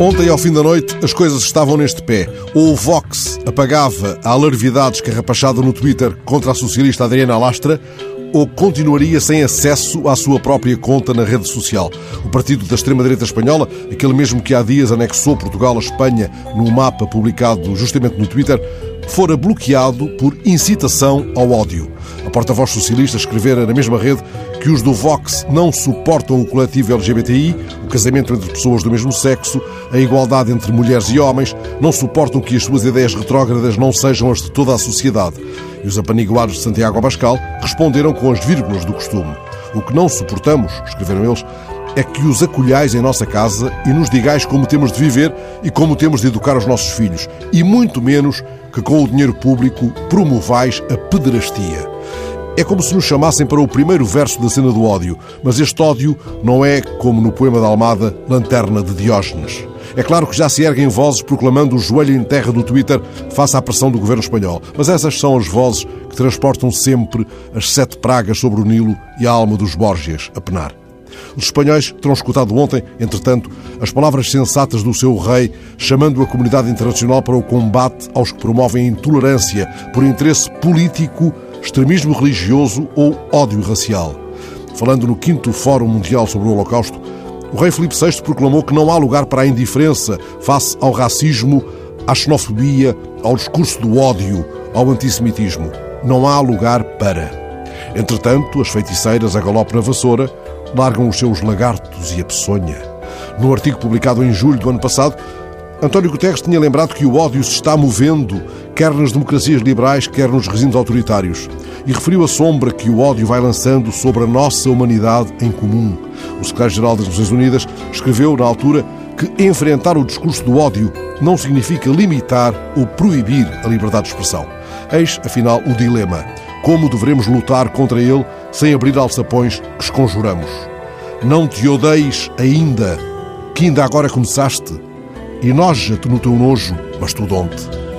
Ontem, ao fim da noite, as coisas estavam neste pé. Ou o Vox apagava a alarvidade escarrapachada no Twitter contra a socialista Adriana Lastra, ou continuaria sem acesso à sua própria conta na rede social. O partido da extrema-direita espanhola, aquele mesmo que há dias anexou Portugal à Espanha num mapa publicado justamente no Twitter, fora bloqueado por incitação ao ódio. A porta-voz socialista escrevera na mesma rede que os do Vox não suportam o coletivo LGBTI, o casamento entre pessoas do mesmo sexo, a igualdade entre mulheres e homens, não suportam que as suas ideias retrógradas não sejam as de toda a sociedade. E os apaniguados de Santiago Abascal responderam com as vírgulas do costume. O que não suportamos, escreveram eles, é que os acolhais em nossa casa e nos digais como temos de viver e como temos de educar os nossos filhos, e muito menos que com o dinheiro público promovais a pederastia. É como se nos chamassem para o primeiro verso da cena do ódio, mas este ódio não é, como no poema da Almada, Lanterna de Diógenes. É claro que já se erguem vozes proclamando o joelho em terra do Twitter face à pressão do governo espanhol, mas essas são as vozes que transportam sempre as sete pragas sobre o Nilo e a alma dos Borgias a penar. Os espanhóis terão escutado ontem, entretanto, as palavras sensatas do seu rei, chamando a comunidade internacional para o combate aos que promovem intolerância por interesse político, extremismo religioso ou ódio racial. Falando no 5 Fórum Mundial sobre o Holocausto, o rei Filipe VI proclamou que não há lugar para a indiferença face ao racismo, à xenofobia, ao discurso do ódio, ao antissemitismo. Não há lugar para. Entretanto, as feiticeiras a galope na vassoura largam os seus lagartos e a peçonha. No artigo publicado em julho do ano passado, António Guterres tinha lembrado que o ódio se está movendo, quer nas democracias liberais, quer nos regimes autoritários, e referiu a sombra que o ódio vai lançando sobre a nossa humanidade em comum. O secretário-geral das Nações Unidas escreveu, na altura, que enfrentar o discurso do ódio não significa limitar ou proibir a liberdade de expressão. Eis, afinal, o dilema. Como devemos lutar contra ele sem abrir alçapões que esconjuramos? Não te odeis ainda, que ainda agora começaste, e noja-te no teu nojo, mas tu donte.